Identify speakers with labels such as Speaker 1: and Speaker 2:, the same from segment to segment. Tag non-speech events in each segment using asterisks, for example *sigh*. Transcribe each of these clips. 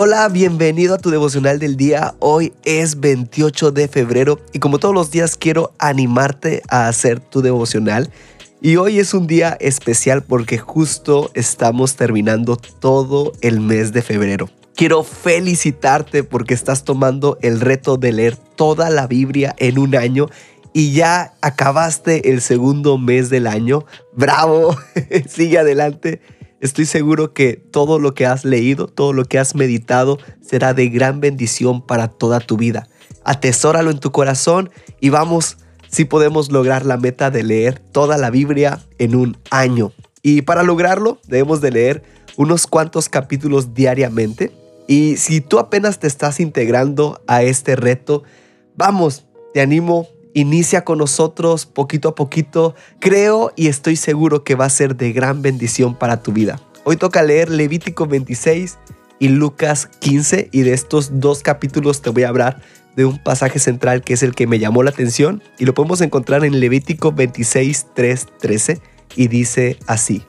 Speaker 1: Hola, bienvenido a tu devocional del día. Hoy es 28 de febrero y como todos los días quiero animarte a hacer tu devocional. Y hoy es un día especial porque justo estamos terminando todo el mes de febrero. Quiero felicitarte porque estás tomando el reto de leer toda la Biblia en un año y ya acabaste el segundo mes del año. ¡Bravo! *laughs* Sigue adelante. Estoy seguro que todo lo que has leído, todo lo que has meditado será de gran bendición para toda tu vida. Atesóralo en tu corazón y vamos si podemos lograr la meta de leer toda la Biblia en un año. Y para lograrlo debemos de leer unos cuantos capítulos diariamente. Y si tú apenas te estás integrando a este reto, vamos, te animo Inicia con nosotros poquito a poquito. Creo y estoy seguro que va a ser de gran bendición para tu vida. Hoy toca leer Levítico 26 y Lucas 15 y de estos dos capítulos te voy a hablar de un pasaje central que es el que me llamó la atención y lo podemos encontrar en Levítico 26, 3, 13 y dice así.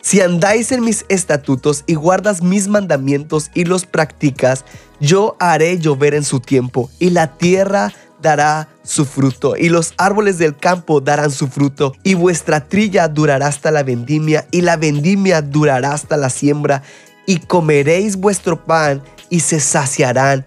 Speaker 1: Si andáis en mis estatutos y guardas mis mandamientos y los practicas, yo haré llover en su tiempo y la tierra dará su fruto, y los árboles del campo darán su fruto, y vuestra trilla durará hasta la vendimia, y la vendimia durará hasta la siembra, y comeréis vuestro pan, y se saciarán,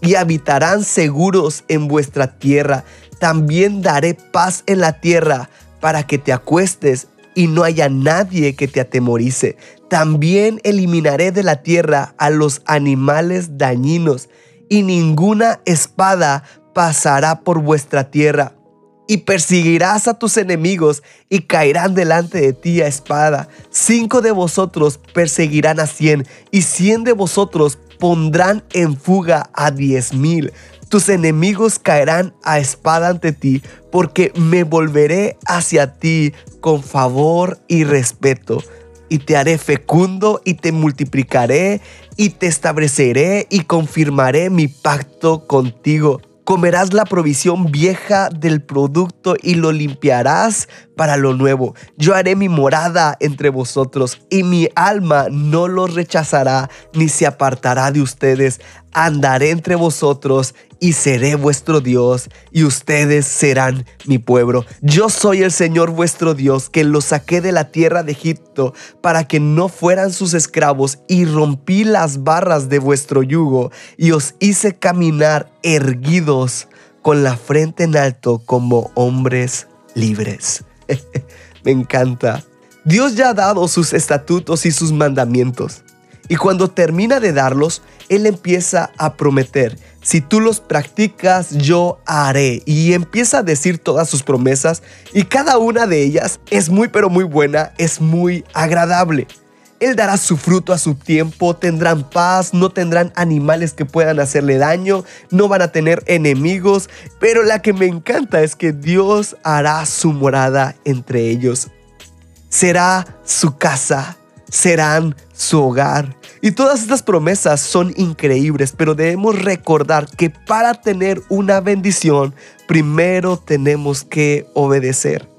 Speaker 1: y habitarán seguros en vuestra tierra. También daré paz en la tierra, para que te acuestes y no haya nadie que te atemorice. También eliminaré de la tierra a los animales dañinos, y ninguna espada pasará por vuestra tierra y perseguirás a tus enemigos y caerán delante de ti a espada. Cinco de vosotros perseguirán a cien y cien de vosotros pondrán en fuga a diez mil. Tus enemigos caerán a espada ante ti, porque me volveré hacia ti con favor y respeto. Y te haré fecundo y te multiplicaré y te estableceré y confirmaré mi pacto contigo Comerás la provisión vieja del producto y lo limpiarás para lo nuevo. Yo haré mi morada entre vosotros y mi alma no los rechazará ni se apartará de ustedes. Andaré entre vosotros y seré vuestro Dios, y ustedes serán mi pueblo. Yo soy el Señor vuestro Dios, que los saqué de la tierra de Egipto para que no fueran sus esclavos, y rompí las barras de vuestro yugo, y os hice caminar erguidos con la frente en alto como hombres libres. *laughs* Me encanta. Dios ya ha dado sus estatutos y sus mandamientos. Y cuando termina de darlos, Él empieza a prometer, si tú los practicas, yo haré. Y empieza a decir todas sus promesas y cada una de ellas es muy pero muy buena, es muy agradable. Él dará su fruto a su tiempo, tendrán paz, no tendrán animales que puedan hacerle daño, no van a tener enemigos, pero la que me encanta es que Dios hará su morada entre ellos. Será su casa, serán su hogar. Y todas estas promesas son increíbles, pero debemos recordar que para tener una bendición, primero tenemos que obedecer.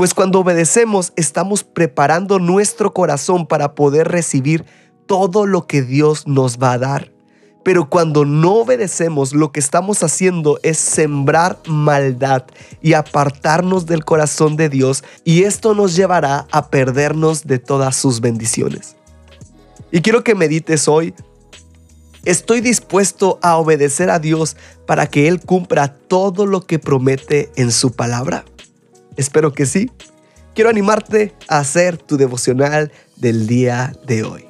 Speaker 1: Pues cuando obedecemos, estamos preparando nuestro corazón para poder recibir todo lo que Dios nos va a dar. Pero cuando no obedecemos, lo que estamos haciendo es sembrar maldad y apartarnos del corazón de Dios y esto nos llevará a perdernos de todas sus bendiciones. Y quiero que medites hoy, ¿estoy dispuesto a obedecer a Dios para que Él cumpla todo lo que promete en su palabra? Espero que sí. Quiero animarte a hacer tu devocional del día de hoy.